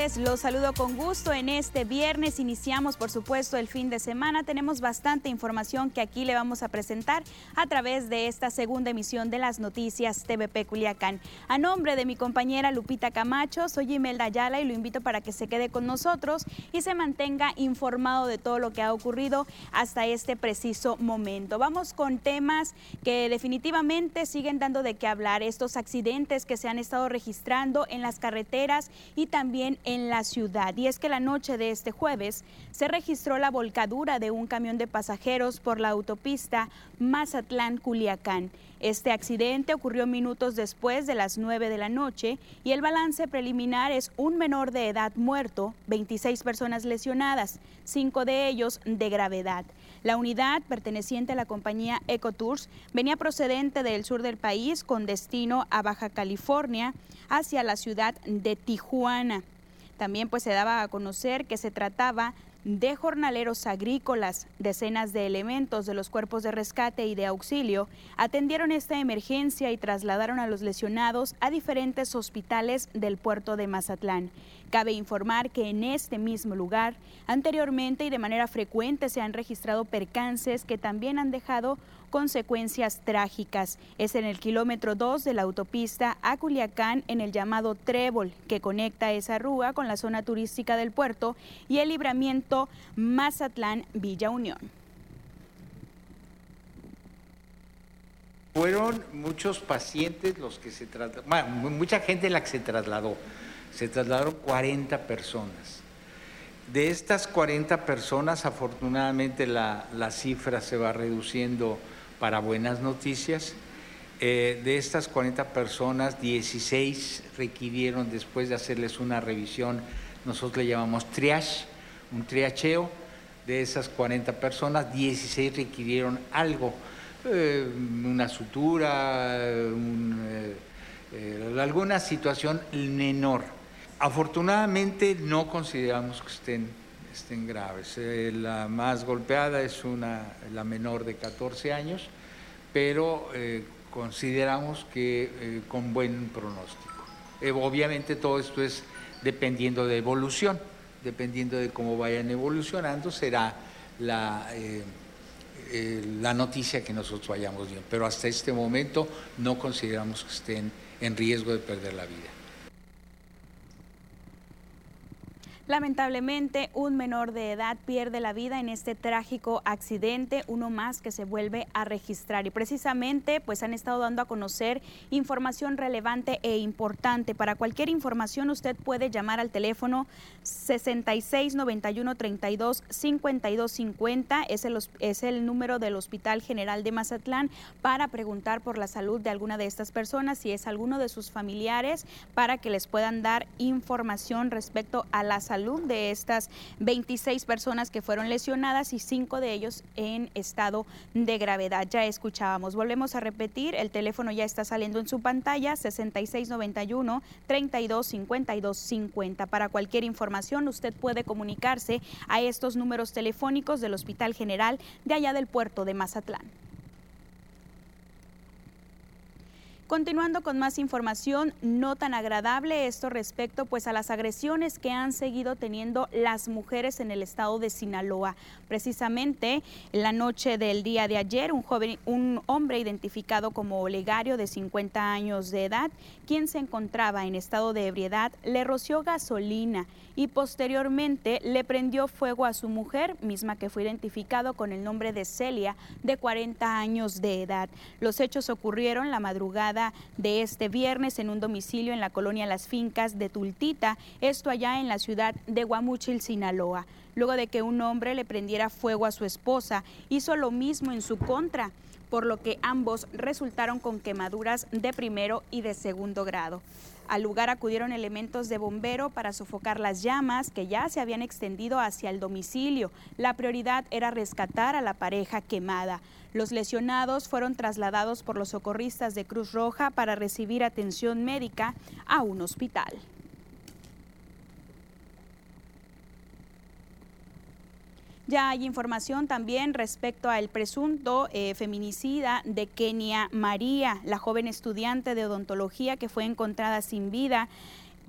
Los saludo con gusto en este viernes. Iniciamos, por supuesto, el fin de semana. Tenemos bastante información que aquí le vamos a presentar a través de esta segunda emisión de las noticias TVP Culiacán. A nombre de mi compañera Lupita Camacho, soy Imelda Ayala y lo invito para que se quede con nosotros y se mantenga informado de todo lo que ha ocurrido hasta este preciso momento. Vamos con temas que definitivamente siguen dando de qué hablar. Estos accidentes que se han estado registrando en las carreteras y también en la ciudad. Y es que la noche de este jueves se registró la volcadura de un camión de pasajeros por la autopista Mazatlán-Culiacán. Este accidente ocurrió minutos después de las 9 de la noche y el balance preliminar es un menor de edad muerto, 26 personas lesionadas, cinco de ellos de gravedad. La unidad, perteneciente a la compañía Ecotours, venía procedente del sur del país con destino a Baja California hacia la ciudad de Tijuana. También pues se daba a conocer que se trataba de jornaleros agrícolas. Decenas de elementos de los cuerpos de rescate y de auxilio atendieron esta emergencia y trasladaron a los lesionados a diferentes hospitales del puerto de Mazatlán. Cabe informar que en este mismo lugar, anteriormente y de manera frecuente se han registrado percances que también han dejado consecuencias trágicas. Es en el kilómetro 2 de la autopista a Culiacán, en el llamado Trébol, que conecta esa rúa con la zona turística del puerto y el libramiento Mazatlán-Villa Unión. Fueron muchos pacientes los que se trasladaron, mucha gente la que se trasladó. Se trasladaron 40 personas. De estas 40 personas, afortunadamente la, la cifra se va reduciendo para buenas noticias. Eh, de estas 40 personas, 16 requirieron, después de hacerles una revisión, nosotros le llamamos triage, un triacheo. De esas 40 personas, 16 requirieron algo, eh, una sutura, eh, alguna situación menor. Afortunadamente no consideramos que estén estén graves. Eh, la más golpeada es una, la menor de 14 años, pero eh, consideramos que eh, con buen pronóstico. obviamente todo esto es dependiendo de evolución, dependiendo de cómo vayan evolucionando, será la, la noticia que nosotros vayamos bien. Pero hasta este momento no consideramos que estén en riesgo de perder la vida. Lamentablemente, un menor de edad pierde la vida en este trágico accidente, uno más que se vuelve a registrar. Y precisamente, pues han estado dando a conocer información relevante e importante. Para cualquier información, usted puede llamar al teléfono 66 91 32 52 50. Es el, es el número del Hospital General de Mazatlán para preguntar por la salud de alguna de estas personas, si es alguno de sus familiares, para que les puedan dar información respecto a la salud de estas 26 personas que fueron lesionadas y cinco de ellos en estado de gravedad. Ya escuchábamos. Volvemos a repetir, el teléfono ya está saliendo en su pantalla, 6691 325250 Para cualquier información, usted puede comunicarse a estos números telefónicos del Hospital General de allá del puerto de Mazatlán. Continuando con más información no tan agradable, esto respecto pues a las agresiones que han seguido teniendo las mujeres en el estado de Sinaloa. Precisamente en la noche del día de ayer, un joven, un hombre identificado como Olegario de 50 años de edad, quien se encontraba en estado de ebriedad, le roció gasolina y posteriormente le prendió fuego a su mujer, misma que fue identificado con el nombre de Celia, de 40 años de edad. Los hechos ocurrieron la madrugada de este viernes en un domicilio en la colonia Las Fincas de Tultita, esto allá en la ciudad de Guamuchil, Sinaloa. Luego de que un hombre le prendiera fuego a su esposa, hizo lo mismo en su contra por lo que ambos resultaron con quemaduras de primero y de segundo grado. Al lugar acudieron elementos de bombero para sofocar las llamas que ya se habían extendido hacia el domicilio. La prioridad era rescatar a la pareja quemada. Los lesionados fueron trasladados por los socorristas de Cruz Roja para recibir atención médica a un hospital. Ya hay información también respecto al presunto eh, feminicida de Kenia María, la joven estudiante de odontología que fue encontrada sin vida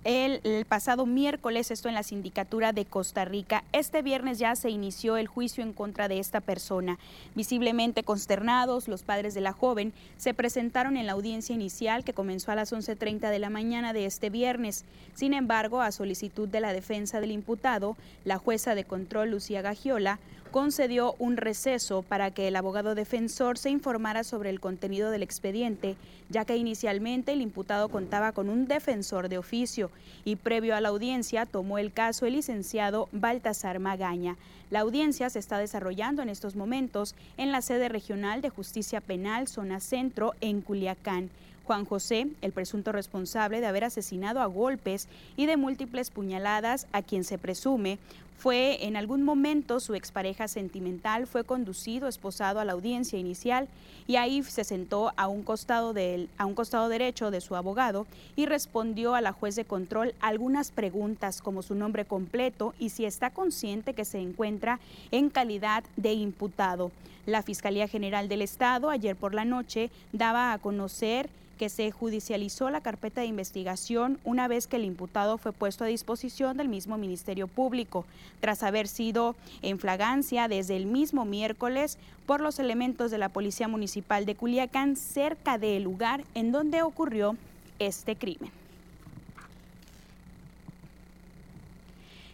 el, pasado miércoles, esto en la sindicatura de Costa Rica. Este viernes ya se inició el juicio en contra de esta persona. Visiblemente consternados, los padres de la joven se presentaron en la audiencia inicial que comenzó a las 11.30 de la mañana de este viernes. Sin embargo, a solicitud de la defensa del imputado, la jueza de control Lucía Gagiola concedió un receso para que el abogado defensor se informara sobre el contenido del expediente, ya que inicialmente el imputado contaba con un defensor de oficio y previo a la audiencia tomó el caso el licenciado Baltasar Magaña. La audiencia se está desarrollando en estos momentos en la sede regional de justicia penal zona centro en Culiacán. Juan José, el presunto responsable de haber asesinado a golpes y de múltiples puñaladas a quien se presume fue en algún momento su expareja sentimental, fue conducido, esposado a la audiencia inicial y ahí se sentó a un costado del, a un costado derecho de su abogado y respondió a la juez de control algunas preguntas como su nombre completo y si está consciente que se encuentra en calidad de imputado. La Fiscalía General del Estado ayer por la noche daba a conocer que se judicializó la carpeta de investigación una vez que el imputado fue puesto a disposición del mismo Ministerio Público, tras haber sido en flagancia desde el mismo miércoles por los elementos de la Policía Municipal de Culiacán cerca del lugar en donde ocurrió este crimen.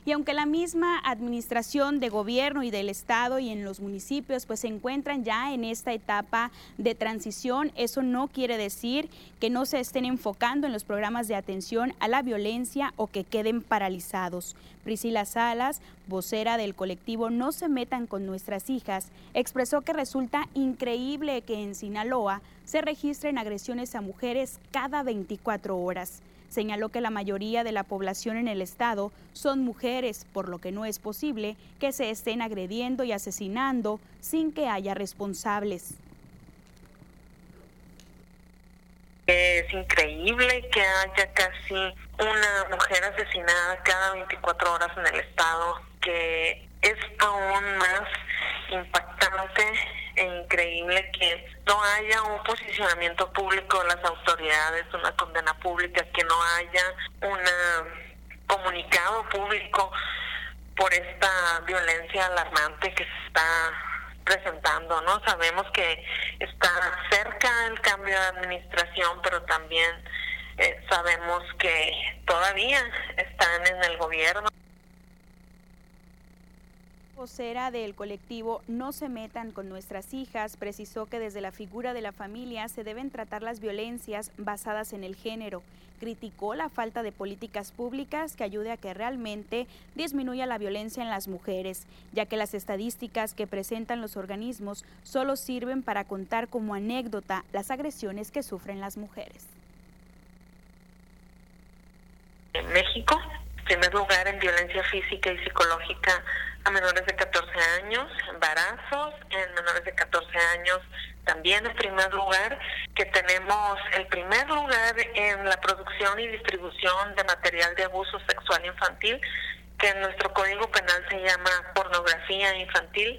Y aunque la misma administración de gobierno y del Estado y en los municipios pues se encuentran ya en esta etapa de transición, eso no quiere decir que no se estén enfocando en los programas de atención a la violencia o que queden paralizados. Priscila Salas, vocera del colectivo No se metan con nuestras hijas, expresó que resulta increíble que en Sinaloa se registren agresiones a mujeres cada 24 horas. Señaló que la mayoría de la población en el estado son mujeres, por lo que no es posible que se estén agrediendo y asesinando sin que haya responsables. Es increíble que haya casi una mujer asesinada cada 24 horas en el estado, que es aún más impactante increíble que no haya un posicionamiento público de las autoridades, una condena pública, que no haya un comunicado público por esta violencia alarmante que se está presentando, ¿no? Sabemos que está cerca el cambio de administración, pero también eh, sabemos que todavía están en el gobierno vocera del colectivo No se metan con nuestras hijas precisó que desde la figura de la familia se deben tratar las violencias basadas en el género. Criticó la falta de políticas públicas que ayude a que realmente disminuya la violencia en las mujeres, ya que las estadísticas que presentan los organismos solo sirven para contar como anécdota las agresiones que sufren las mujeres. En México, primer lugar en violencia física y psicológica a menores de 14 años, embarazos en menores de 14 años también en primer lugar, que tenemos el primer lugar en la producción y distribución de material de abuso sexual infantil, que en nuestro código penal se llama pornografía infantil,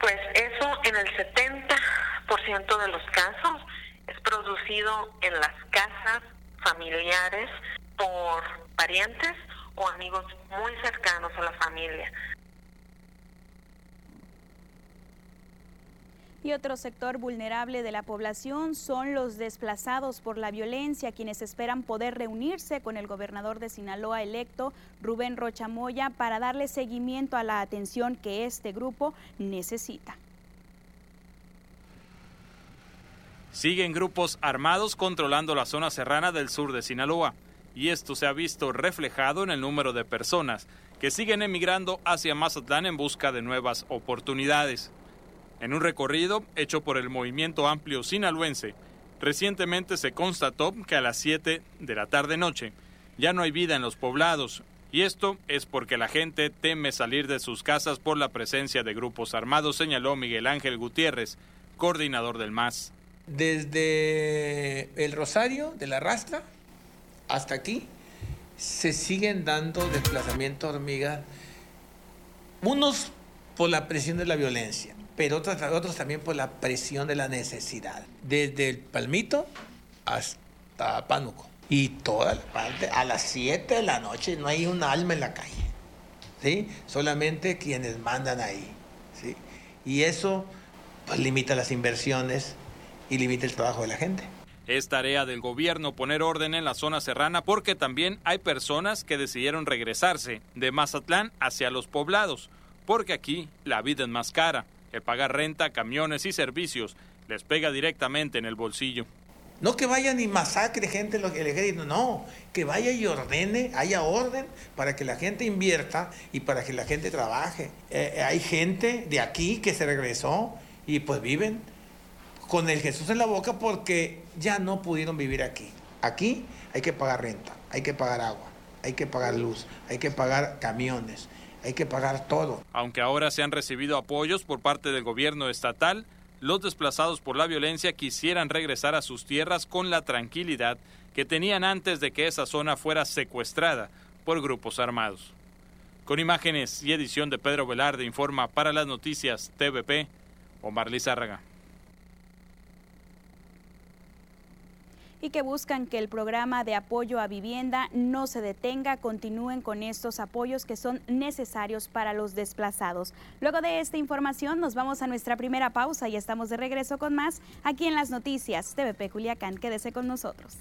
pues eso en el 70% de los casos es producido en las casas familiares por parientes o amigos muy cercanos a la familia. Y otro sector vulnerable de la población son los desplazados por la violencia, quienes esperan poder reunirse con el gobernador de Sinaloa electo, Rubén Rochamoya, para darle seguimiento a la atención que este grupo necesita. Siguen grupos armados controlando la zona serrana del sur de Sinaloa, y esto se ha visto reflejado en el número de personas que siguen emigrando hacia Mazatlán en busca de nuevas oportunidades. En un recorrido hecho por el movimiento amplio sinaloense, recientemente se constató que a las 7 de la tarde-noche ya no hay vida en los poblados, y esto es porque la gente teme salir de sus casas por la presencia de grupos armados, señaló Miguel Ángel Gutiérrez, coordinador del MAS. Desde el Rosario de la Rastra hasta aquí se siguen dando desplazamientos hormigas, unos por la presión de la violencia, pero otros, otros también por la presión de la necesidad. Desde el Palmito hasta Pánuco. Y toda la parte, a las 7 de la noche no hay un alma en la calle. ¿sí? Solamente quienes mandan ahí. ¿sí? Y eso pues, limita las inversiones y limita el trabajo de la gente. Es tarea del gobierno poner orden en la zona serrana porque también hay personas que decidieron regresarse de Mazatlán hacia los poblados, porque aquí la vida es más cara. El pagar renta, camiones y servicios les pega directamente en el bolsillo. No que vaya ni masacre gente el ejército, no, que vaya y ordene, haya orden para que la gente invierta y para que la gente trabaje. Eh, hay gente de aquí que se regresó y pues viven con el Jesús en la boca porque ya no pudieron vivir aquí. Aquí hay que pagar renta, hay que pagar agua, hay que pagar luz, hay que pagar camiones, hay que pagar todo. Aunque ahora se han recibido apoyos por parte del gobierno estatal, los desplazados por la violencia quisieran regresar a sus tierras con la tranquilidad que tenían antes de que esa zona fuera secuestrada por grupos armados. Con imágenes y edición de Pedro Velarde informa para las noticias TVP, Omar Lizárraga. Y que buscan que el programa de apoyo a vivienda no se detenga, continúen con estos apoyos que son necesarios para los desplazados. Luego de esta información nos vamos a nuestra primera pausa y estamos de regreso con más aquí en las noticias TVP Culiacán. Quédese con nosotros.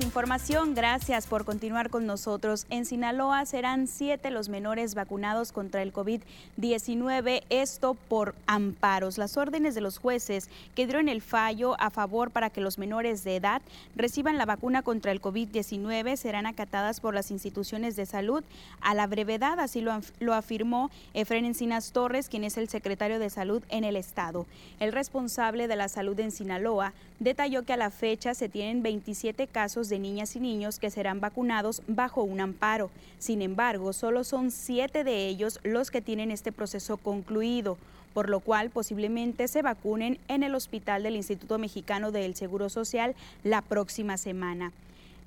Información. Gracias por continuar con nosotros. En Sinaloa serán siete los menores vacunados contra el COVID-19, esto por amparos. Las órdenes de los jueces que dieron el fallo a favor para que los menores de edad reciban la vacuna contra el COVID-19 serán acatadas por las instituciones de salud a la brevedad, así lo, lo afirmó Efren Encinas Torres, quien es el secretario de salud en el estado. El responsable de la salud en Sinaloa detalló que a la fecha se tienen 27 casos de niñas y niños que serán vacunados bajo un amparo. Sin embargo, solo son siete de ellos los que tienen este proceso concluido, por lo cual posiblemente se vacunen en el hospital del Instituto Mexicano del Seguro Social la próxima semana.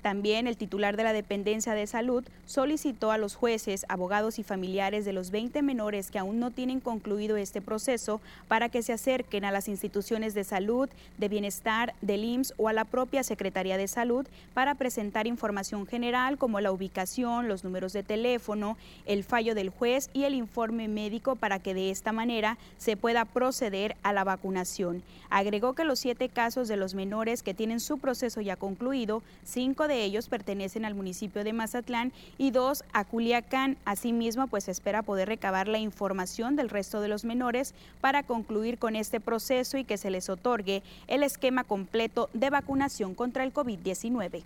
También el titular de la dependencia de salud solicitó a los jueces, abogados y familiares de los 20 menores que aún no tienen concluido este proceso para que se acerquen a las instituciones de salud, de bienestar, del IMSS o a la propia Secretaría de Salud para presentar información general como la ubicación, los números de teléfono, el fallo del juez y el informe médico para que de esta manera se pueda proceder a la vacunación. Agregó que los siete casos de los menores que tienen su proceso ya concluido, cinco de ellos pertenecen al municipio de Mazatlán y dos a Culiacán. Asimismo, pues espera poder recabar la información del resto de los menores para concluir con este proceso y que se les otorgue el esquema completo de vacunación contra el COVID-19.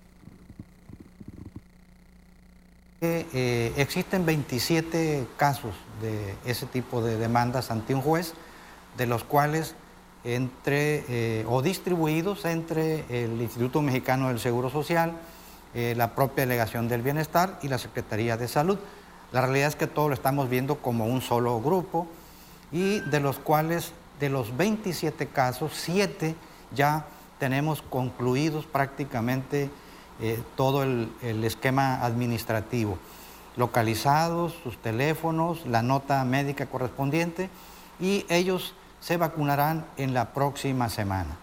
Eh, existen 27 casos de ese tipo de demandas ante un juez, de los cuales entre eh, o distribuidos entre el Instituto Mexicano del Seguro Social, eh, la propia Delegación del Bienestar y la Secretaría de Salud. La realidad es que todo lo estamos viendo como un solo grupo y de los cuales, de los 27 casos, 7 ya tenemos concluidos prácticamente eh, todo el, el esquema administrativo, localizados, sus teléfonos, la nota médica correspondiente y ellos se vacunarán en la próxima semana.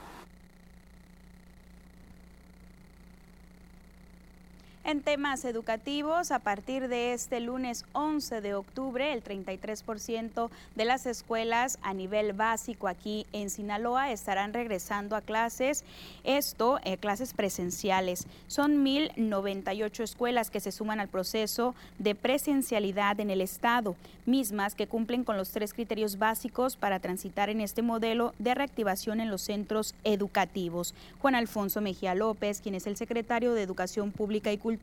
En temas educativos, a partir de este lunes 11 de octubre, el 33% de las escuelas a nivel básico aquí en Sinaloa estarán regresando a clases, esto, eh, clases presenciales. Son 1.098 escuelas que se suman al proceso de presencialidad en el Estado, mismas que cumplen con los tres criterios básicos para transitar en este modelo de reactivación en los centros educativos. Juan Alfonso Mejía López, quien es el secretario de Educación Pública y Cultura,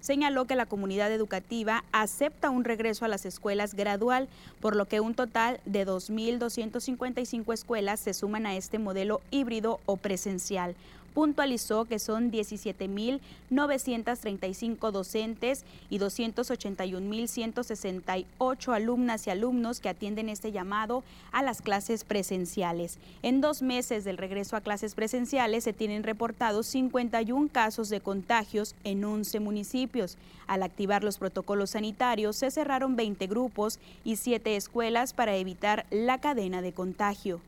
señaló que la comunidad educativa acepta un regreso a las escuelas gradual, por lo que un total de 2.255 escuelas se suman a este modelo híbrido o presencial puntualizó que son 17.935 docentes y 281.168 alumnas y alumnos que atienden este llamado a las clases presenciales. En dos meses del regreso a clases presenciales se tienen reportados 51 casos de contagios en 11 municipios. Al activar los protocolos sanitarios se cerraron 20 grupos y 7 escuelas para evitar la cadena de contagio.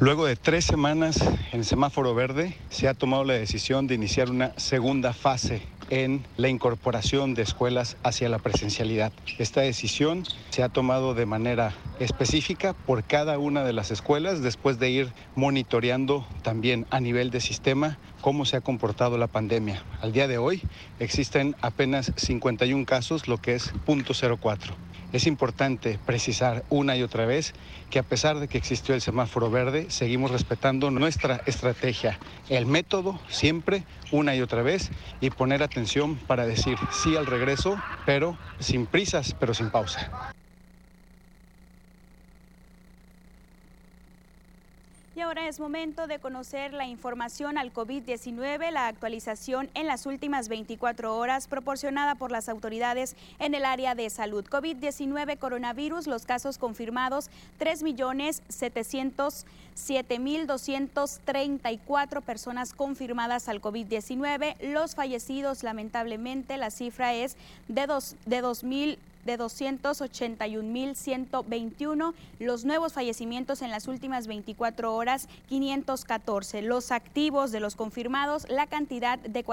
Luego de tres semanas en semáforo verde, se ha tomado la decisión de iniciar una segunda fase en la incorporación de escuelas hacia la presencialidad. Esta decisión se ha tomado de manera específica por cada una de las escuelas después de ir monitoreando también a nivel de sistema cómo se ha comportado la pandemia. Al día de hoy existen apenas 51 casos, lo que es 0.04. Es importante precisar una y otra vez que a pesar de que existió el semáforo verde, seguimos respetando nuestra estrategia, el método siempre, una y otra vez, y poner atención para decir sí al regreso, pero sin prisas, pero sin pausa. Y ahora es momento de conocer la información al COVID-19, la actualización en las últimas 24 horas proporcionada por las autoridades en el área de salud. COVID-19 coronavirus, los casos confirmados 3.707.234 personas confirmadas al COVID-19. Los fallecidos, lamentablemente, la cifra es de, dos, de 2.000. de 281.121. Los nuevos fallecimientos en las últimas 24 horas, 514. Los activos de los confirmados, la cantidad de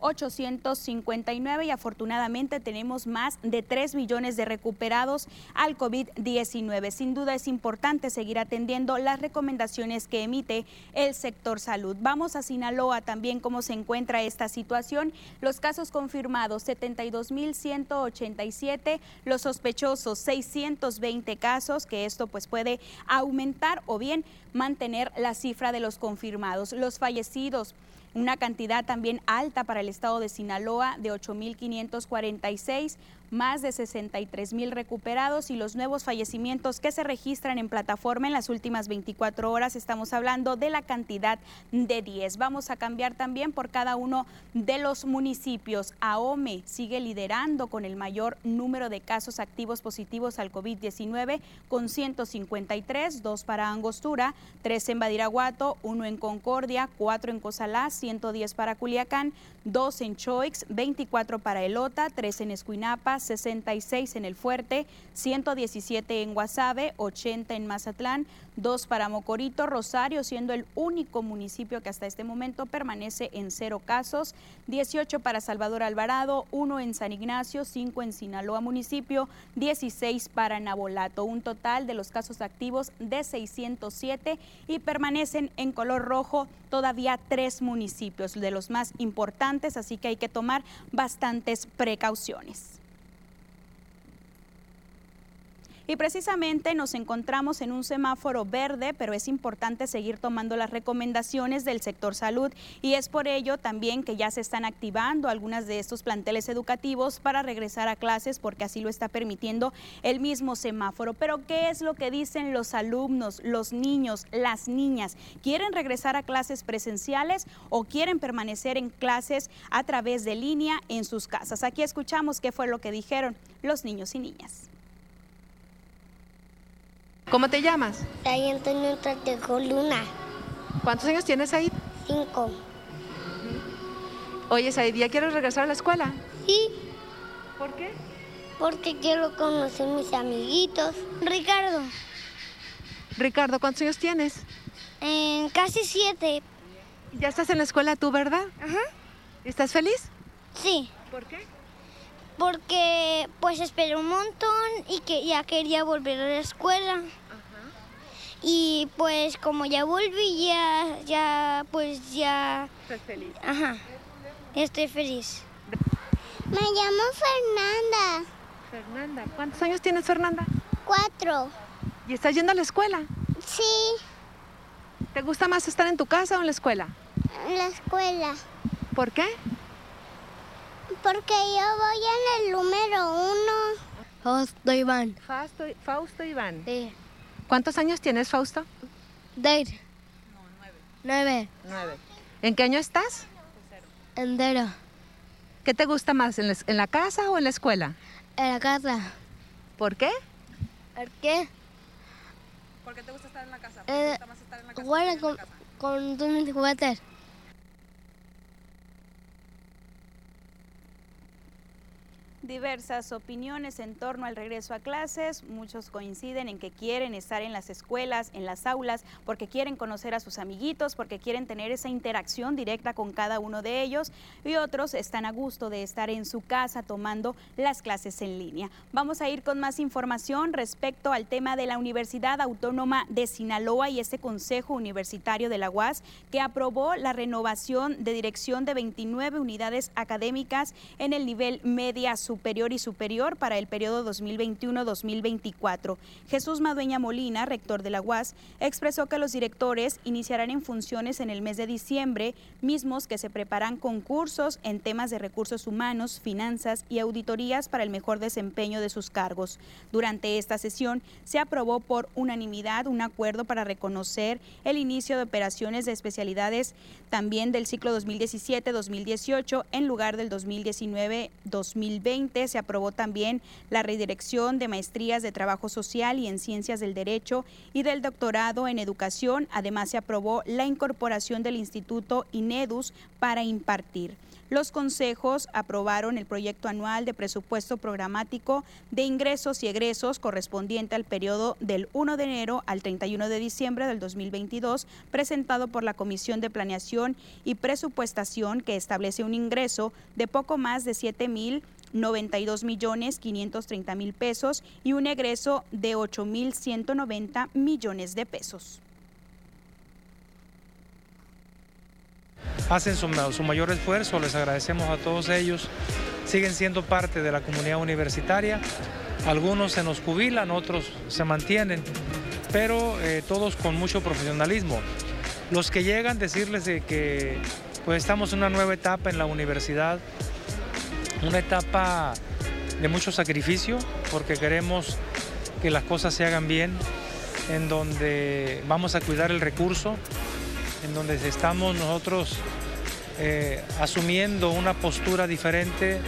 44.859 y afortunadamente tenemos más de 3 millones de recuperados al COVID-19. Sin duda es importante seguir atendiendo las recomendaciones que emite el sector salud. Vamos a Sinaloa también cómo se encuentra esta situación. Los casos confirmados 72.187, los sospechosos 620 casos, que esto pues puede aumentar o bien mantener la cifra de los confirmados. Los fallecidos una cantidad también alta para el estado de Sinaloa de 8.546, más de 63 mil recuperados y los nuevos fallecimientos que se registran en plataforma en las últimas 24 horas. Estamos hablando de la cantidad de 10. Vamos a cambiar también por cada uno de los municipios. AOME sigue liderando con el mayor número de casos activos positivos al COVID-19 con 153, dos para Angostura, tres en Badiraguato, uno en Concordia, cuatro en Cozalá, 110 para Culiacán, dos en Choix, 24 para Elota, tres en Escuinapa, 66 en El Fuerte, 117 en Guasave, 80 en Mazatlán, 2 para Mocorito, Rosario, siendo el único municipio que hasta este momento permanece en cero casos, 18 para Salvador Alvarado, 1 en San Ignacio, 5 en Sinaloa municipio, 16 para Nabolato, un total de los casos activos de 607 y permanecen en color rojo todavía tres municipios de los más importantes, así que hay que tomar bastantes precauciones. Y precisamente nos encontramos en un semáforo verde, pero es importante seguir tomando las recomendaciones del sector salud y es por ello también que ya se están activando algunas de estos planteles educativos para regresar a clases porque así lo está permitiendo el mismo semáforo. Pero ¿qué es lo que dicen los alumnos, los niños, las niñas? ¿Quieren regresar a clases presenciales o quieren permanecer en clases a través de línea en sus casas? Aquí escuchamos qué fue lo que dijeron los niños y niñas. ¿Cómo te llamas? Soy Antonio Tratejo Luna. ¿Cuántos años tienes ahí? Cinco. Oye, Said, ¿ya quieres regresar a la escuela? Sí. ¿Por qué? Porque quiero conocer mis amiguitos. Ricardo. Ricardo, ¿cuántos años tienes? En casi siete. Ya estás en la escuela tú, ¿verdad? Ajá. ¿Estás feliz? Sí. ¿Por qué? Porque pues esperé un montón y que ya quería volver a la escuela. Y pues como ya volví, ya, ya, pues ya... Estás feliz. Ajá. Estoy feliz. Me llamo Fernanda. Fernanda. ¿Cuántos años tienes, Fernanda? Cuatro. ¿Y estás yendo a la escuela? Sí, ¿Te gusta más estar en tu casa o en la escuela? en la escuela. ¿Por qué? Porque yo voy en el número uno. Fausto Iván. Fausto, Fausto Iván. Sí. ¿Cuántos años tienes, Fausto? Deir. Nueve. Nueve. ¿En qué año estás? Endero. ¿Qué te gusta más, en la, en la casa o en la escuela? En la casa. ¿Por qué? ¿Por qué? ¿Por qué te gusta estar en la casa? Eh, Jugar con, con tus mis juguetes. Diversas opiniones en torno al regreso a clases. Muchos coinciden en que quieren estar en las escuelas, en las aulas, porque quieren conocer a sus amiguitos, porque quieren tener esa interacción directa con cada uno de ellos. Y otros están a gusto de estar en su casa tomando las clases en línea. Vamos a ir con más información respecto al tema de la Universidad Autónoma de Sinaloa y este Consejo Universitario de la UAS que aprobó la renovación de dirección de 29 unidades académicas en el nivel media superior y superior para el periodo 2021-2024. Jesús Madueña Molina, rector de la UAS, expresó que los directores iniciarán en funciones en el mes de diciembre, mismos que se preparan concursos en temas de recursos humanos, finanzas y auditorías para el mejor desempeño de sus cargos. Durante esta sesión se aprobó por unanimidad un acuerdo para reconocer el inicio de operaciones de especialidades también del ciclo 2017-2018 en lugar del 2019-2020 se aprobó también la redirección de maestrías de trabajo social y en ciencias del derecho y del doctorado en educación. Además, se aprobó la incorporación del Instituto INEDUS para impartir. los consejos aprobaron el proyecto anual de presupuesto programático de ingresos y egresos correspondiente al periodo del 1 de enero al 31 de diciembre del 2022, presentado por la Comisión de Planeación y Presupuestación, que establece un ingreso de poco más de 7 mil 92 millones 530 mil pesos y un egreso de 8 mil 190 millones de pesos. hacen su, mayor esfuerzo, les agradecemos a todos ellos, siguen siendo parte de la comunidad universitaria, algunos se nos jubilan, otros se mantienen, pero eh, todos con mucho profesionalismo. Los que llegan, decirles de que pues estamos en una nueva etapa en la universidad, una etapa de mucho sacrificio, porque queremos que las cosas se hagan bien, en donde vamos a cuidar el recurso, en donde estamos nosotros eh, asumiendo una postura diferente.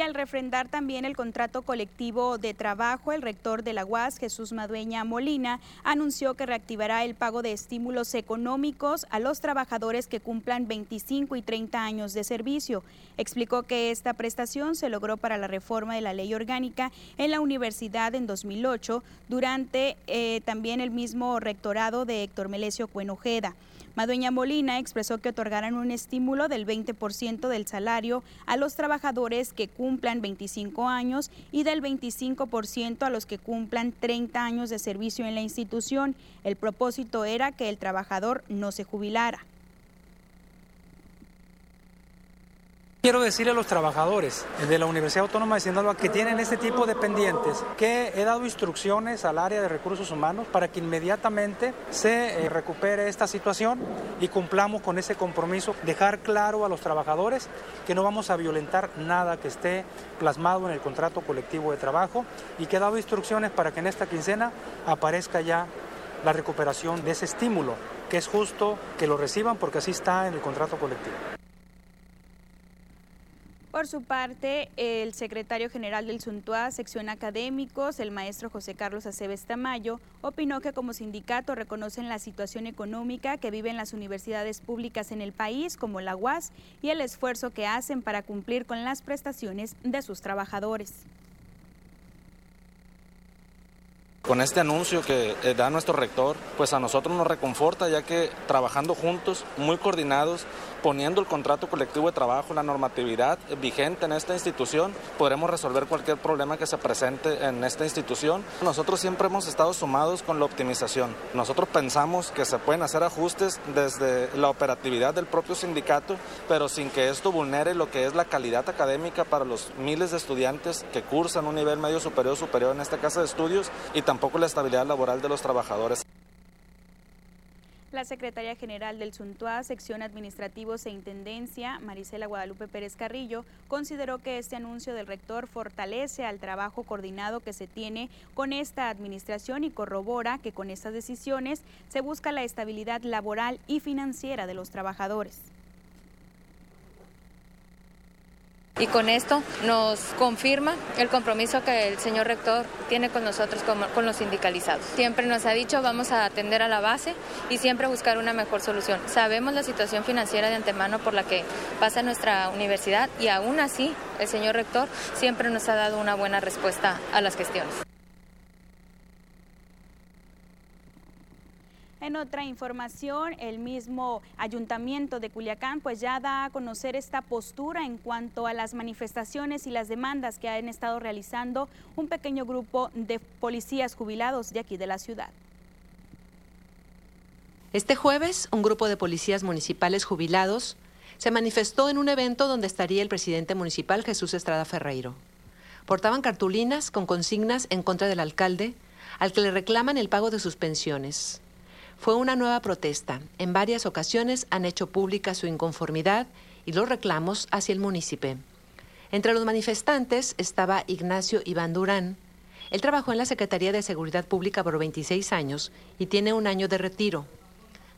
Y al refrendar también el contrato colectivo de trabajo, el rector de la UAS, Jesús Madueña Molina, anunció que reactivará el pago de estímulos económicos a los trabajadores que cumplan 25 y 30 años de servicio. Explicó que esta prestación se logró para la reforma de la ley orgánica en la universidad en 2008, durante eh, también el mismo rectorado de Héctor Melesio Cuenojeda. Madueña Molina expresó que otorgarán un estímulo del 20% del salario a los trabajadores que cumplan 25 años y del 25% a los que cumplan 30 años de servicio en la institución. El propósito era que el trabajador no se jubilara. Quiero decirle a los trabajadores de la Universidad Autónoma de Sinaloa que tienen este tipo de pendientes que he dado instrucciones al área de recursos humanos para que inmediatamente se eh, recupere esta situación y cumplamos con ese compromiso, dejar claro a los trabajadores que no vamos a violentar nada que esté plasmado en el contrato colectivo de trabajo y que he dado instrucciones para que en esta quincena aparezca ya la recuperación de ese estímulo, que es justo que lo reciban porque así está en el contrato colectivo. Por su parte, el secretario general del SUNTUA, sección académicos, el maestro José Carlos Aceves Tamayo, opinó que como sindicato reconocen la situación económica que viven las universidades públicas en el país, como la UAS, y el esfuerzo que hacen para cumplir con las prestaciones de sus trabajadores. Con este anuncio que eh, da nuestro rector, pues a nosotros nos reconforta ya que trabajando juntos, muy coordinados, poniendo el contrato colectivo de trabajo, la normatividad vigente en esta institución, podremos resolver cualquier problema que se presente en esta institución. Nosotros siempre hemos estado sumados con la optimización. Nosotros pensamos que se pueden hacer ajustes desde la operatividad del propio sindicato, pero sin que esto vulnere lo que es la calidad académica para los miles de estudiantes que cursan un nivel medio superior superior en esta casa de estudios y tampoco la estabilidad laboral de los trabajadores. La secretaria general del SUNTUA, sección administrativos e intendencia, Marisela Guadalupe Pérez Carrillo, consideró que este anuncio del rector fortalece al trabajo coordinado que se tiene con esta administración y corrobora que con estas decisiones se busca la estabilidad laboral y financiera de los trabajadores. Y con esto nos confirma el compromiso que el señor rector tiene con nosotros, con, los sindicalizados. Siempre nos ha dicho vamos a atender a la base y siempre buscar una mejor solución. Sabemos la situación financiera de antemano por la que pasa nuestra universidad y aún así el señor rector siempre nos ha dado una buena respuesta a las gestiones. En otra información, el mismo ayuntamiento de Culiacán pues ya da a conocer esta postura en cuanto a las manifestaciones y las demandas que han estado realizando un pequeño grupo de policías jubilados de aquí de la ciudad. Este jueves, un grupo de policías municipales jubilados se manifestó en un evento donde estaría el presidente municipal Jesús Estrada Ferreiro. Portaban cartulinas con consignas en contra del alcalde, al que le reclaman el pago de sus pensiones. Fue una nueva protesta. En varias ocasiones han hecho pública su inconformidad y los reclamos hacia el municipio. Entre los manifestantes estaba Ignacio Iván Durán. Él trabajó en la Secretaría de Seguridad Pública por 26 años y tiene un año de retiro.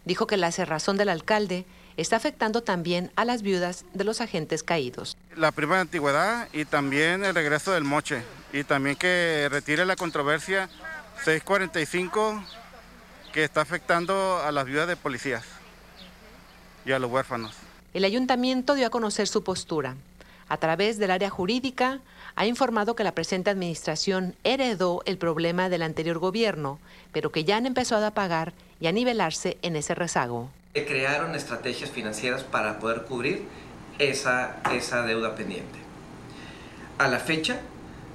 Dijo que la cerrazón del alcalde está afectando también a las viudas de los agentes caídos. La prima de antigüedad y también el regreso del moche y también que retire la controversia 645 que está afectando a las viudas de policías. y a los huérfanos. El ayuntamiento dio a conocer su postura. A través del área jurídica, ha informado que la presente administración heredó el problema del anterior gobierno, pero que ya han empezado a pagar y a nivelarse en ese rezago. Crearon estrategias financieras para poder cubrir esa, esa deuda pendiente. A la fecha,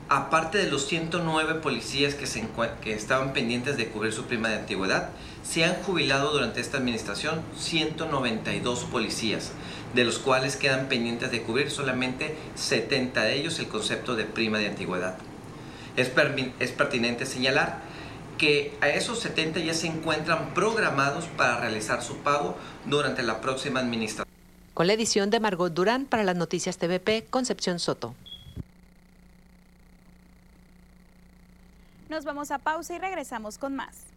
aparte de los 109 policías que, estaban pendientes de cubrir su prima de antigüedad, se han jubilado durante esta administración 192 policías, de los cuales quedan pendientes de cubrir solamente 70 de ellos el concepto de prima de antigüedad. Es, es pertinente señalar que a esos 70 ya se encuentran programados para realizar su pago durante la próxima administración. Con la edición de Margot Durán para las noticias TVP, Concepción Soto. Nos vamos a pausa y regresamos con más.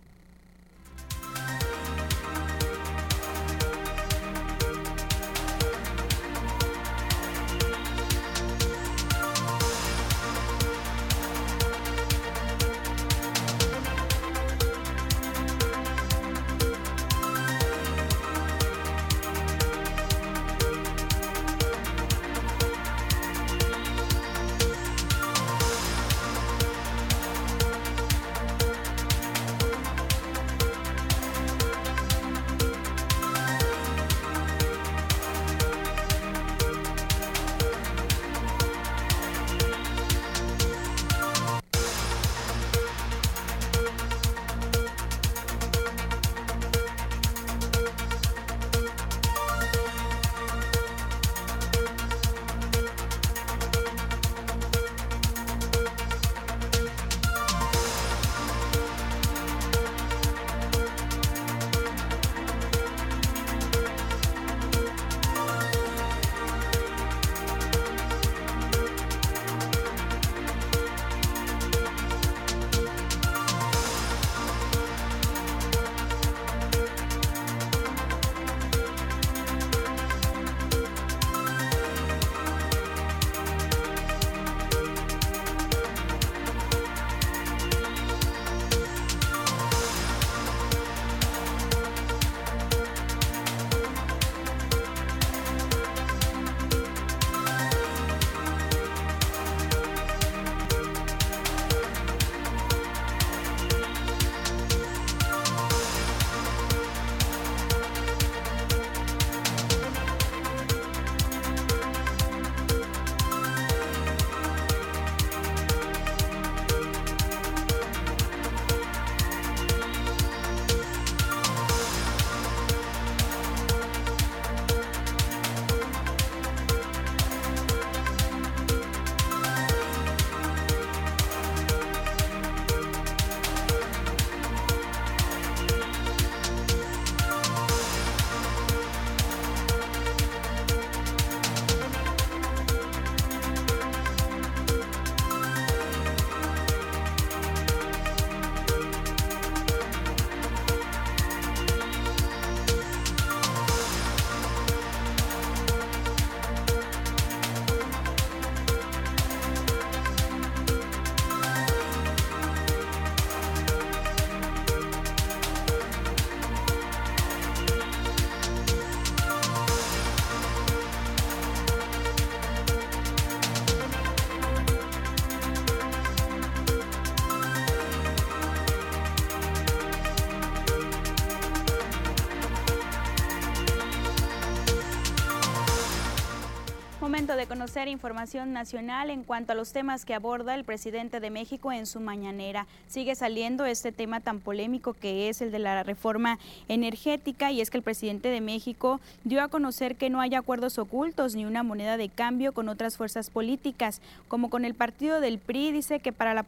De conocer información nacional en cuanto a los temas que aborda el presidente de México en su mañanera. Sigue saliendo este tema tan polémico que es el de la reforma energética y es que el presidente de México dio a conocer que no hay acuerdos ocultos ni una moneda de cambio con otras fuerzas políticas, como con el partido del PRI, dice que para la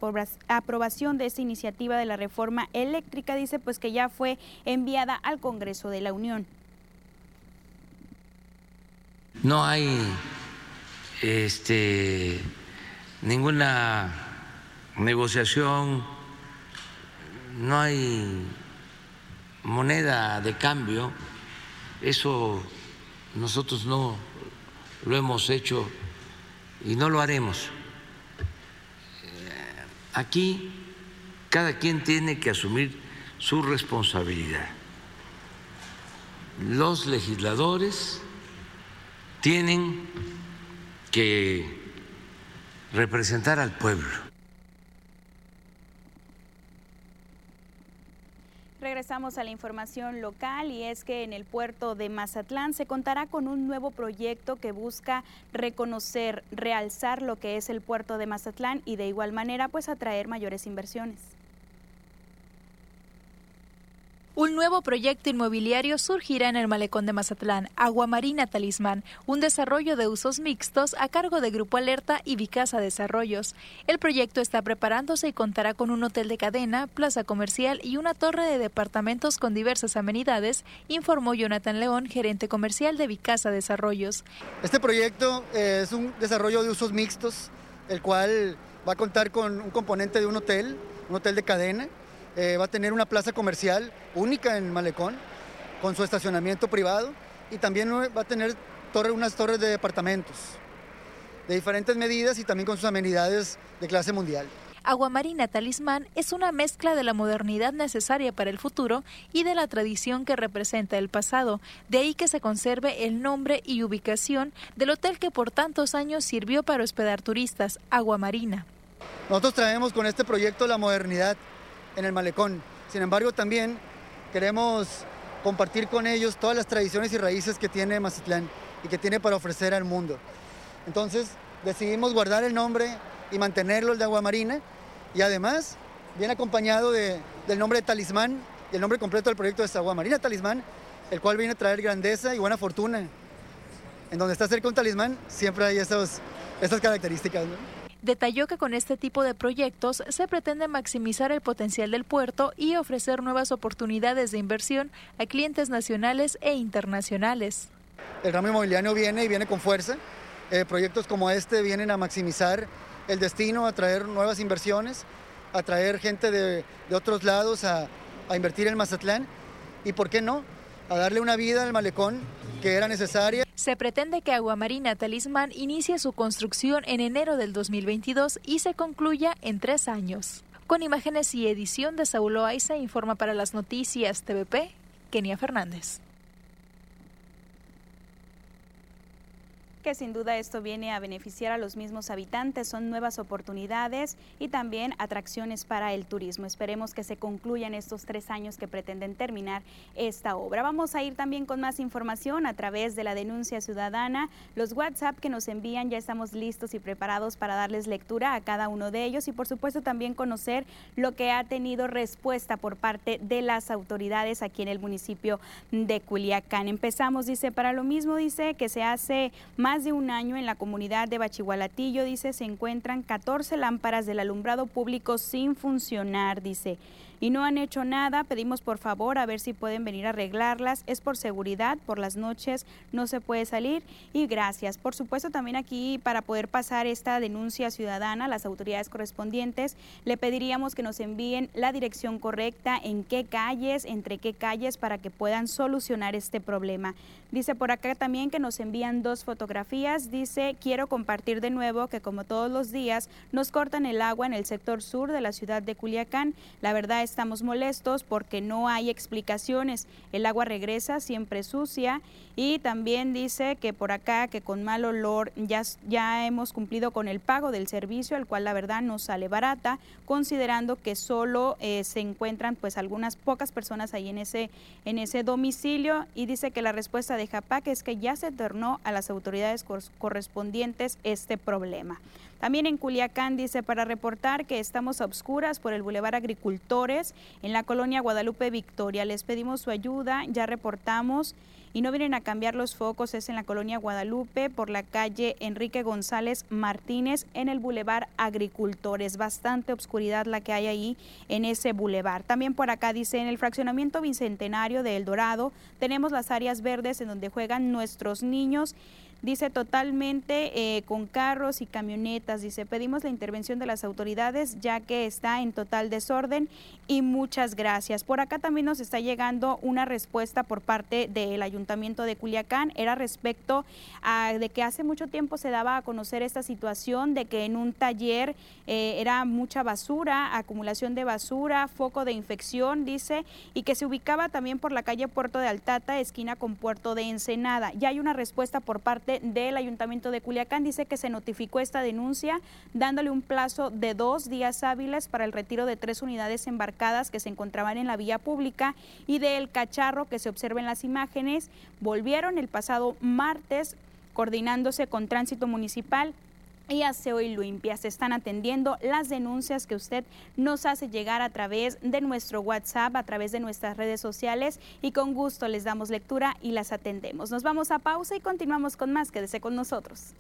aprobación de esta iniciativa de la reforma eléctrica, dice pues que ya fue enviada al Congreso de la Unión. No hay este, ninguna negociación, no hay moneda de cambio, eso nosotros no lo hemos hecho y no lo haremos. Aquí cada quien tiene que asumir su responsabilidad. los legisladores tienen que representar al pueblo. Regresamos a la información local y es que en el puerto de Mazatlán se contará con un nuevo proyecto que busca reconocer, realzar lo que es el puerto de Mazatlán y de igual manera pues atraer mayores inversiones. Un nuevo proyecto inmobiliario surgirá en el malecón de Mazatlán, Agua Marina Talismán, un desarrollo de usos mixtos a cargo de Grupo Alerta y Vicasa Desarrollos. El proyecto está preparándose y contará con un hotel de cadena, plaza comercial y una torre de departamentos con diversas amenidades, informó Jonathan León, gerente comercial de Vicasa Desarrollos. Este proyecto eh, es un desarrollo de usos mixtos, el cual va a contar con un componente de un hotel, un hotel de cadena, eh, va a tener una plaza comercial única en Malecón, con su estacionamiento privado, y también va a tener unas torres de departamentos de diferentes medidas y también con sus amenidades de clase mundial. Aguamarina Talismán es una mezcla de la modernidad necesaria para el futuro y de la tradición que representa el pasado, de ahí que se conserve el nombre y ubicación del hotel que por tantos años sirvió para hospedar turistas, Aguamarina. Nosotros traemos con este proyecto la modernidad en el malecón. Sin embargo, también queremos compartir con ellos todas las tradiciones y raíces que tiene Mazatlán y que tiene para ofrecer al mundo. Entonces, decidimos guardar el nombre y mantenerlo el de Agua Marina y además viene acompañado del nombre de Talismán y el nombre completo del proyecto es Agua Marina Talismán, el cual viene a traer grandeza y buena fortuna. En donde está cerca un talismán siempre hay esos, esas características. Detalló que con este tipo de proyectos se pretende maximizar el potencial del puerto y ofrecer nuevas oportunidades de inversión a clientes nacionales e internacionales. El ramo inmobiliario viene y viene con fuerza. Eh, proyectos como este vienen a maximizar el destino, a traer nuevas inversiones, a traer gente de, otros lados a, a invertir en Mazatlán y, ¿por qué no?, a darle una vida al malecón que era necesaria. Se pretende que Aguamarina Talismán inicie su construcción en enero del 2022 y se concluya en tres años. Con imágenes y edición de Saulo Aiza, informa para las noticias TVP, Kenia Fernández. Que sin duda esto viene a beneficiar a los mismos habitantes, son nuevas oportunidades y también atracciones para el turismo. Esperemos que se concluyan estos tres años que pretenden terminar esta obra. Vamos a ir también con más información a través de la denuncia ciudadana. Los WhatsApp que nos envían ya estamos listos y preparados para darles lectura a cada uno de ellos y por supuesto también conocer lo que ha tenido respuesta por parte de las autoridades aquí en el municipio de Culiacán. Empezamos, dice, para lo mismo, dice que se hace más más de un año en la comunidad de Bachigualatillo, dice, se encuentran 14 lámparas del alumbrado público sin funcionar, dice y no han hecho nada. Pedimos por favor a ver si pueden venir a arreglarlas. Es por seguridad, por las noches no se puede salir y gracias. Por supuesto también aquí para poder pasar esta denuncia ciudadana a las autoridades correspondientes, le pediríamos que nos envíen la dirección correcta, en qué calles, entre qué calles para que puedan solucionar este problema. Dice por acá también que nos envían dos fotografías. Dice, quiero compartir de nuevo que como todos los días nos cortan el agua en el sector sur de la ciudad de Culiacán. La verdad es estamos molestos porque no hay explicaciones. El agua regresa siempre sucia y también dice que por acá que con mal olor ya, ya hemos cumplido con el pago del servicio, el cual la verdad nos sale barata, considerando que solo eh, se encuentran pues algunas pocas personas ahí en ese, en ese domicilio y dice que la respuesta de JAPAC es que ya se tornó a las autoridades correspondientes este problema. También en Culiacán dice para reportar que estamos a obscuras por el Boulevard Agricultores en la colonia Guadalupe Victoria. Les pedimos su ayuda, ya reportamos y no vienen a cambiar los focos, es en la colonia Guadalupe por la calle Enrique González Martínez en el Boulevard Agricultores. Bastante obscuridad la que hay ahí en ese boulevard. También por acá dice en el fraccionamiento bicentenario de El Dorado tenemos las áreas verdes en donde juegan nuestros niños dice totalmente eh, con carros y camionetas. Dice, pedimos la intervención de las autoridades ya que está en total desorden y muchas gracias. Por acá también nos está llegando una respuesta por parte del Ayuntamiento de Culiacán. Era respecto a de que hace mucho tiempo se daba a conocer esta situación de que en un taller eh, era mucha basura, acumulación de basura, foco de infección, dice, y que se ubicaba también por la calle Puerto de Altata, esquina con Puerto de Ensenada. Ya hay una respuesta por parte del Ayuntamiento de Culiacán, dice que se notificó esta denuncia dándole un plazo de dos días hábiles para el retiro de tres unidades embarcadas que se encontraban en la vía pública y del cacharro que se observa en las imágenes. Volvieron el pasado martes coordinándose con tránsito municipal y Aseo y Limpia se están atendiendo las denuncias que usted nos hace llegar a través de nuestro WhatsApp, a través de nuestras redes sociales y con gusto les damos lectura y las atendemos. Nos vamos a pausa y continuamos con más. Quédese con nosotros.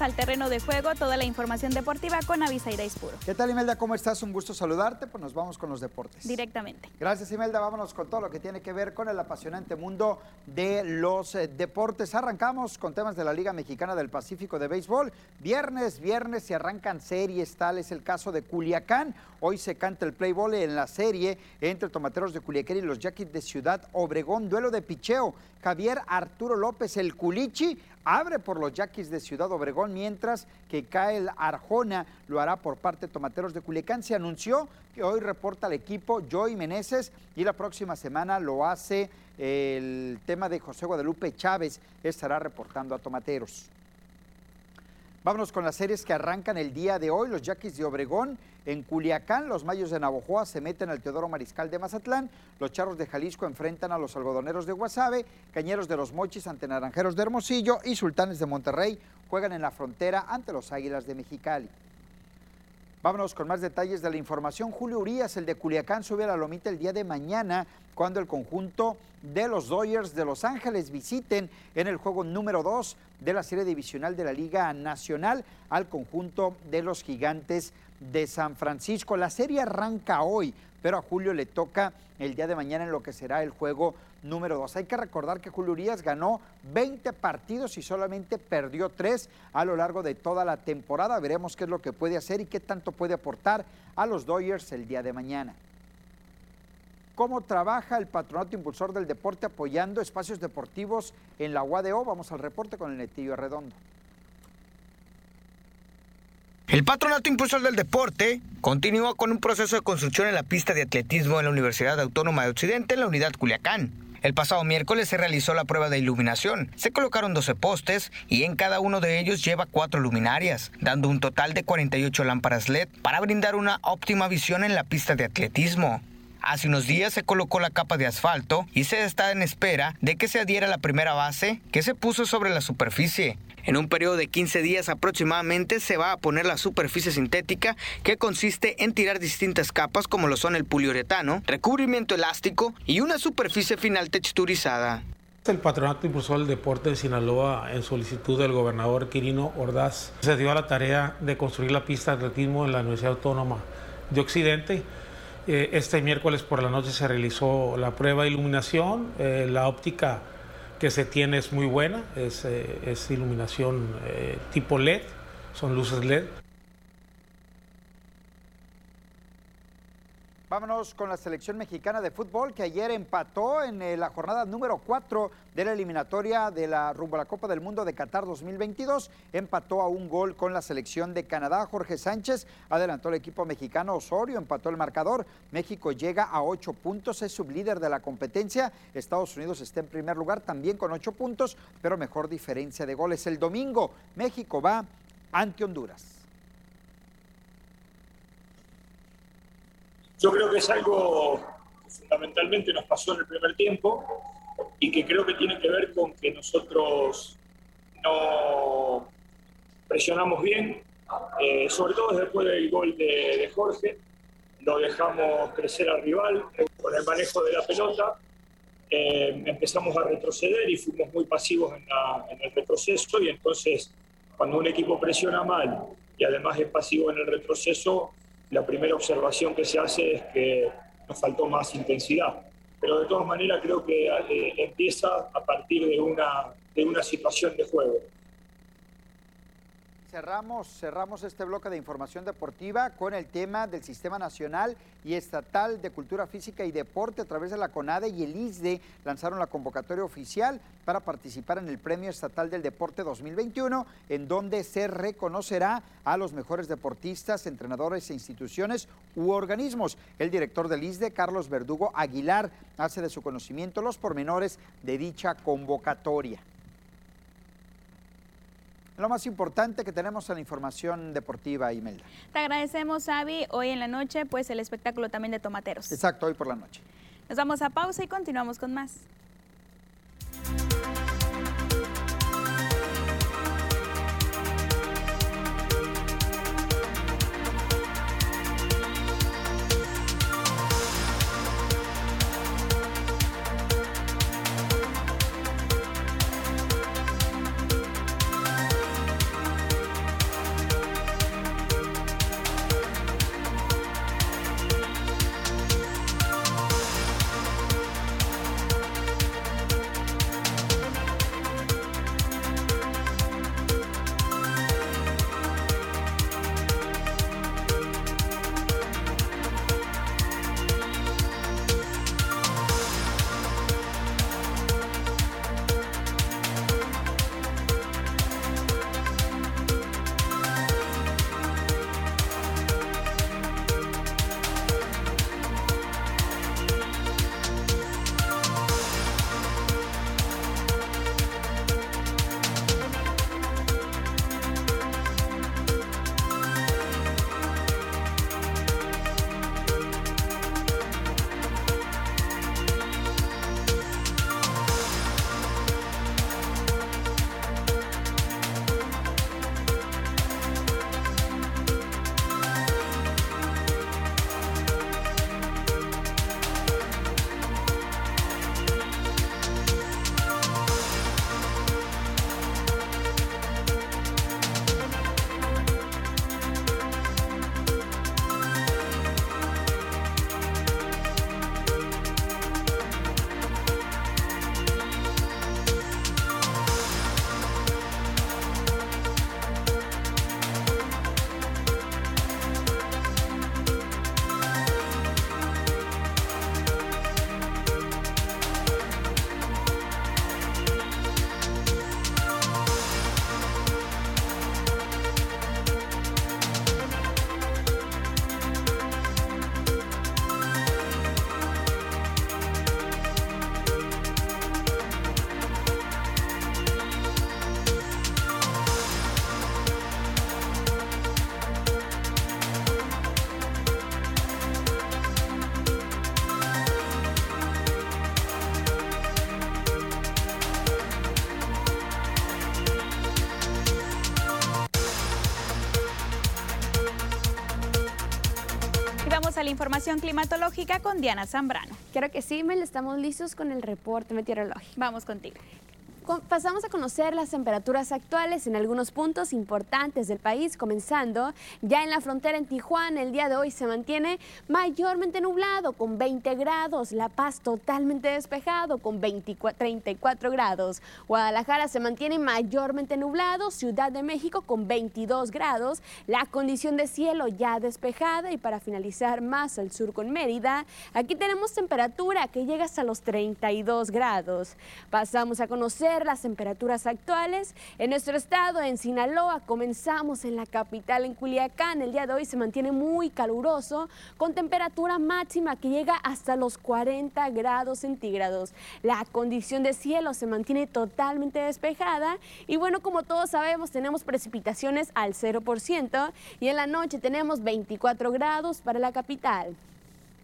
Al terreno de juego, toda la información deportiva con Avisaira Ispuro. ¿Qué tal Imelda? ¿Cómo estás? Un gusto saludarte. Pues nos vamos con los deportes. Directamente. Gracias Imelda. Vámonos con todo lo que tiene que ver con el apasionante mundo de los eh, deportes. Arrancamos con temas de la Liga Mexicana del Pacífico de Béisbol. Viernes, viernes se arrancan series, tal es el caso de Culiacán. Hoy se canta el play en la serie entre Tomateros de Culiacán y los Yaquis de Ciudad Obregón. Duelo de picheo. Javier Arturo López, el Culichi, abre por los Yaquis de Ciudad Obregón, mientras que Kael Arjona lo hará por parte de Tomateros de Culiacán. Se anunció que hoy reporta el equipo Joey Meneses y la próxima semana lo hace el tema de José Guadalupe Chávez, estará reportando a Tomateros. Vámonos con las series que arrancan el día de hoy. Los Yaquis de Obregón en Culiacán, los Mayos de Navojoa se meten al Teodoro Mariscal de Mazatlán, los Charros de Jalisco enfrentan a los Algodoneros de Guasave, Cañeros de los Mochis ante Naranjeros de Hermosillo y Sultanes de Monterrey juegan en la frontera ante los Águilas de Mexicali. Vámonos con más detalles de la información. Julio Urias, el de Culiacán, sube a la lomita el día de mañana cuando el conjunto de los Dodgers de Los Ángeles visiten en el juego número 2 de la serie divisional de la Liga Nacional al conjunto de los Gigantes de San Francisco. La serie arranca hoy, pero a Julio le toca el día de mañana en lo que será el juego número 2. Hay que recordar que Julio Urias ganó 20 partidos y solamente perdió 3 a lo largo de toda la temporada. Veremos qué es lo que puede hacer y qué tanto puede aportar a los Dodgers el día de mañana. ¿Cómo trabaja el Patronato Impulsor del Deporte apoyando espacios deportivos en la UADO? Vamos al reporte con el Netillo Redondo. El Patronato Impulsor del Deporte continúa con un proceso de construcción en la pista de atletismo en la Universidad Autónoma de Occidente en la unidad Culiacán. El pasado miércoles se realizó la prueba de iluminación. Se colocaron 12 postes y en cada uno de ellos lleva cuatro luminarias, dando un total de 48 lámparas LED para brindar una óptima visión en la pista de atletismo. Hace unos días se colocó la capa de asfalto y se está en espera de que se adhiera la primera base que se puso sobre la superficie. En un periodo de 15 días aproximadamente se va a poner la superficie sintética que consiste en tirar distintas capas como lo son el poliuretano, recubrimiento elástico y una superficie final texturizada. El Patronato Impulsor del Deporte de Sinaloa, en solicitud del gobernador Quirino Ordaz, se dio a la tarea de construir la pista de atletismo en la Universidad Autónoma de Occidente. Eh, este miércoles por la noche se realizó la prueba de iluminación, eh, la óptica que se tiene es muy buena, es, eh, iluminación tipo LED, son luces LED. Vámonos con la selección mexicana de fútbol que ayer empató en eh, la jornada número 4 de la eliminatoria de la rumbo a la Copa del Mundo de Qatar 2022. Empató a un gol con la selección de Canadá. Jorge Sánchez adelantó el equipo mexicano. Osorio empató el marcador. México llega a 8 puntos, es sublíder de la competencia. Estados Unidos está en primer lugar también con 8 puntos, pero mejor diferencia de goles. El domingo México va ante Honduras. Yo creo que es algo que fundamentalmente nos pasó en el primer tiempo y que creo que tiene que ver con que nosotros no presionamos bien, eh, sobre todo después del gol de, Jorge, lo dejamos crecer al rival con el manejo de la pelota, eh, empezamos a retroceder y fuimos muy pasivos en, en el retroceso y entonces cuando un equipo presiona mal y además es pasivo en el retroceso, la primera observación que se hace es que nos faltó más intensidad. Pero de todas maneras creo que eh, empieza a partir de una, de una situación de juego. Cerramos, cerramos este bloque de información deportiva con el tema del Sistema Nacional y Estatal de Cultura Física y Deporte a través de la CONADE y el ISDE lanzaron la convocatoria oficial para participar en el Premio Estatal del Deporte 2021, en donde se reconocerá a los mejores deportistas, entrenadores e instituciones u organismos. El director del ISDE, Carlos Verdugo Aguilar, hace de su conocimiento los pormenores de dicha convocatoria lo más importante que tenemos en la información deportiva, Imelda. Te agradecemos, Avi. Hoy en la noche, pues el espectáculo también de tomateros. Exacto, hoy por la noche. Nos vamos a pausa y continuamos con más. Información climatológica con Diana Zambrano. Quiero que sí, Mel, estamos listos con el reporte meteorológico. Vamos contigo. Pasamos a conocer las temperaturas actuales en algunos puntos importantes del país, comenzando ya en la frontera en Tijuana. El día de hoy se mantiene mayormente nublado con 20 grados, La Paz totalmente despejado con 34 grados, Guadalajara se mantiene mayormente nublado, Ciudad de México con 22 grados, la condición de cielo ya despejada y para finalizar más al sur con Mérida, aquí tenemos temperatura que llega hasta los 32 grados. Pasamos a conocer las temperaturas actuales. En nuestro estado, en Sinaloa, comenzamos en la capital, en Culiacán. El día de hoy se mantiene muy caluroso, con temperatura máxima que llega hasta los 40 grados centígrados. La condición de cielo se mantiene totalmente despejada y bueno, como todos sabemos, tenemos precipitaciones al 0% y en la noche tenemos 24 grados para la capital.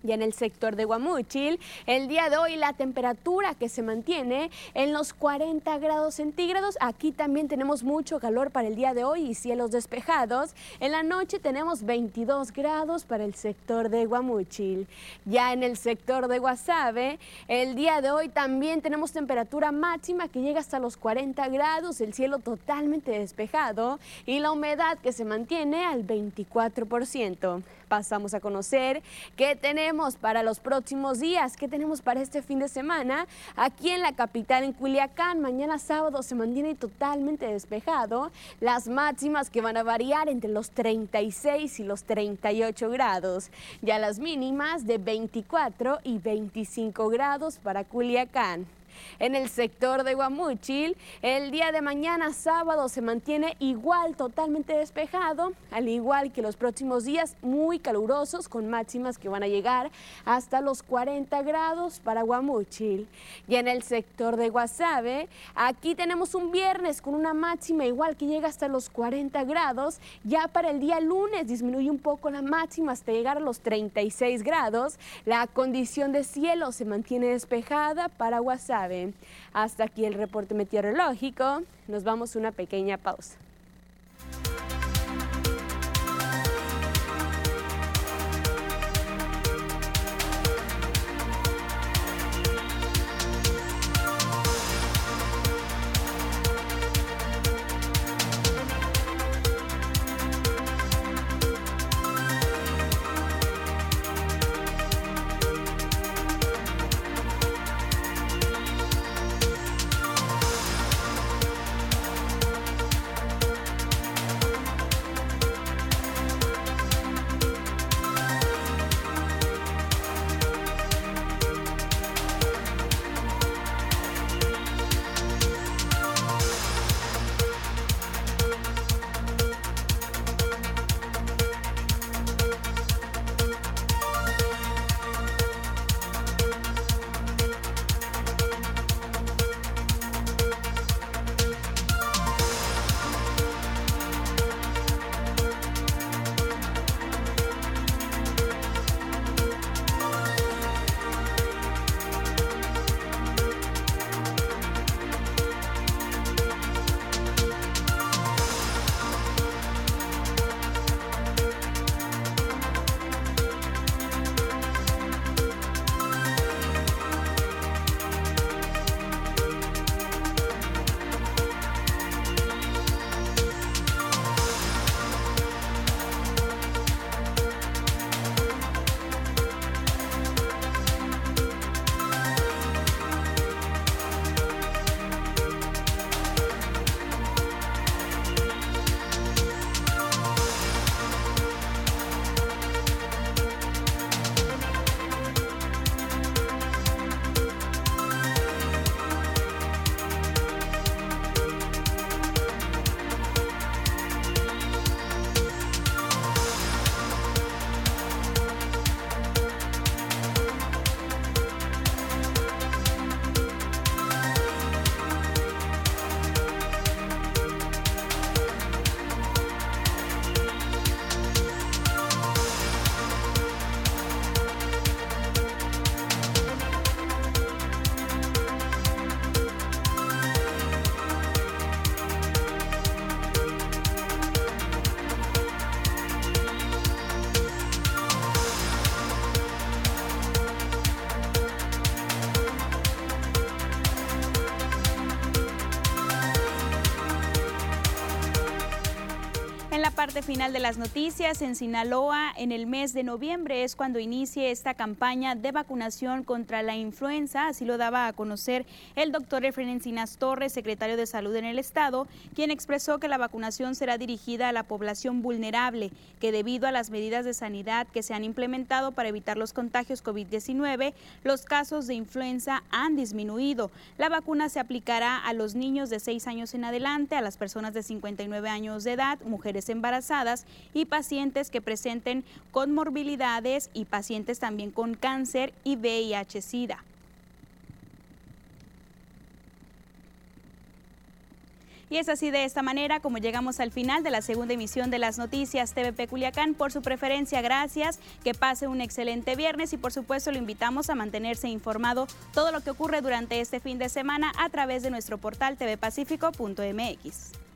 Y en el sector de Guamúchil, el día de hoy la temperatura que se mantiene en los 40 grados centígrados. Aquí también tenemos mucho calor para el día de hoy y cielos despejados. En la noche tenemos 22 grados para el sector de Guamúchil. Ya en el sector de Guasave, el día de hoy también tenemos temperatura máxima que llega hasta los 40 grados, el cielo totalmente despejado y la humedad que se mantiene al 24% pasamos a conocer qué tenemos para los próximos días, qué tenemos para este fin de semana. Aquí en la capital, en Culiacán, mañana sábado se mantiene totalmente despejado. Las máximas que van a variar entre los 36 y los 38 grados. Ya las mínimas de 24 y 25 grados para Culiacán. En el sector de Guamúchil, el día de mañana sábado se mantiene igual totalmente despejado, al igual que los próximos días muy calurosos con máximas que van a llegar hasta los 40 grados para Guamúchil. Y en el sector de Guasave, aquí tenemos un viernes con una máxima igual que llega hasta los 40 grados. Ya para el día lunes disminuye un poco la máxima hasta llegar a los 36 grados. La condición de cielo se mantiene despejada para Guasave. Hasta aquí el reporte meteorológico. Nos vamos a una pequeña pausa. Parte final de las noticias. En Sinaloa, en el mes de noviembre es cuando inicie esta campaña de vacunación contra la influenza. Así lo daba a conocer el doctor Efren Encinas Torres, secretario de Salud en el Estado, quien expresó que la vacunación será dirigida a la población vulnerable, que debido a las medidas de sanidad que se han implementado para evitar los contagios COVID-19, los casos de influenza han disminuido. La vacuna se aplicará a los niños de 6 años en adelante, a las personas de 59 años de edad, mujeres y pacientes que presenten comorbilidades y pacientes también con cáncer y VIH-Sida. Y es así de esta manera como llegamos al final de la segunda emisión de las noticias TVP Culiacán. Por su preferencia, gracias. Que pase un excelente viernes y por supuesto lo invitamos a mantenerse informado todo lo que ocurre durante este fin de semana a través de nuestro portal tvpacífico.mx.